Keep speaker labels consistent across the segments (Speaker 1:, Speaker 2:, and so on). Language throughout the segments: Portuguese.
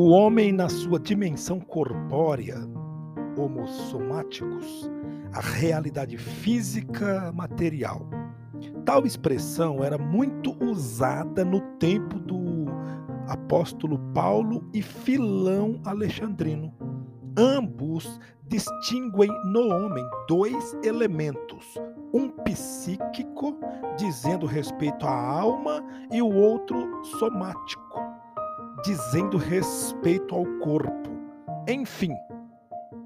Speaker 1: O homem, na sua dimensão corpórea, homossomáticos, a realidade física material. Tal expressão era muito usada no tempo do apóstolo Paulo e Filão Alexandrino. Ambos distinguem no homem dois elementos, um psíquico, dizendo respeito à alma, e o outro somático, dizendo respeito ao corpo. Enfim,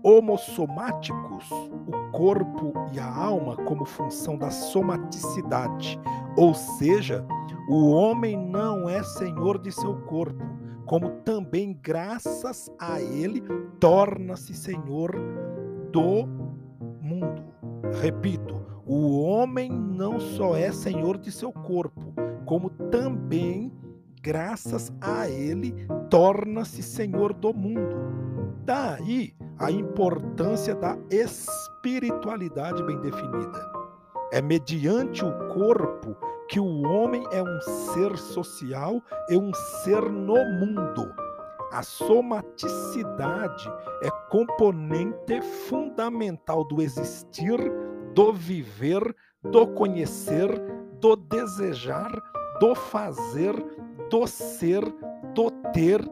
Speaker 1: homossomáticos, o corpo e a alma como função da somaticidade, ou seja, o homem não é senhor de seu corpo, como também graças a ele torna-se senhor do mundo. Repito, o homem não só é senhor de seu corpo, como também graças a ele torna-se senhor do mundo. Daí a importância da espiritualidade bem definida. É mediante o corpo que o homem é um ser social e um ser no mundo. A somaticidade é componente fundamental do existir, do viver, do conhecer, do desejar, do fazer, do ser, do ter,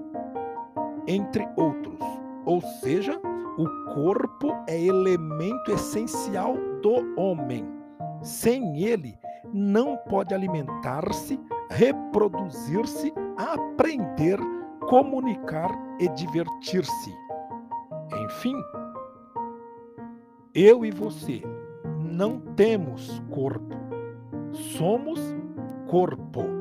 Speaker 1: entre outros. Ou seja, o corpo é elemento essencial do homem. Sem ele, não pode alimentar-se, reproduzir-se, aprender, comunicar e divertir-se. Enfim, eu e você não temos corpo, somos corpo.